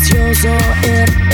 it's yours or it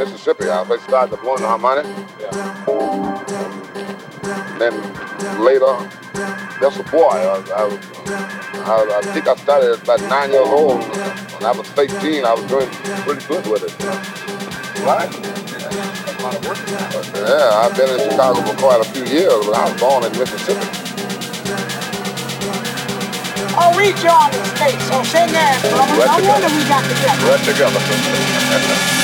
Mississippi. I first started blowing harmonic. Then later, that's a boy. I, I, I, I think I started at about nine years old. When I was 13, I was doing pretty good with it. right. A lot of work now. Yeah, I've been in Chicago for quite a few years, but I was born in Mississippi. Oh, we joining states, so say again, brother. Right no together. wonder we got together. Right together.